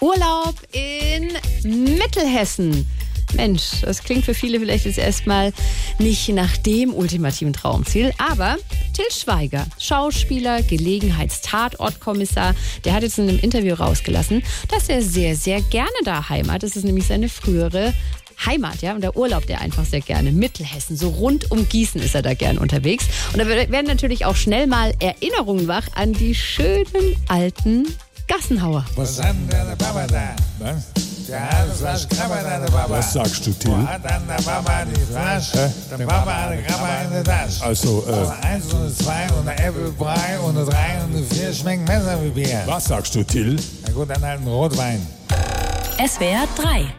Urlaub in Mittelhessen. Mensch, das klingt für viele vielleicht jetzt erstmal nicht nach dem ultimativen Traumziel, aber Till Schweiger, Schauspieler, Gelegenheitstatortkommissar, der hat jetzt in einem Interview rausgelassen, dass er sehr, sehr gerne da heimat. Das ist nämlich seine frühere Heimat, ja, und der Urlaub, der einfach sehr gerne. Mittelhessen, so rund um Gießen ist er da gern unterwegs. Und da werden natürlich auch schnell mal Erinnerungen wach an die schönen alten Gassenhauer. Was, Was sagst du, Till? Also, äh, Eins und eine zwei und eine Äpfelbrei und eine drei und eine vier schmecken besser wie Bier. was sagst du, Till? Na gut, dann halt einen Rotwein. SWR 3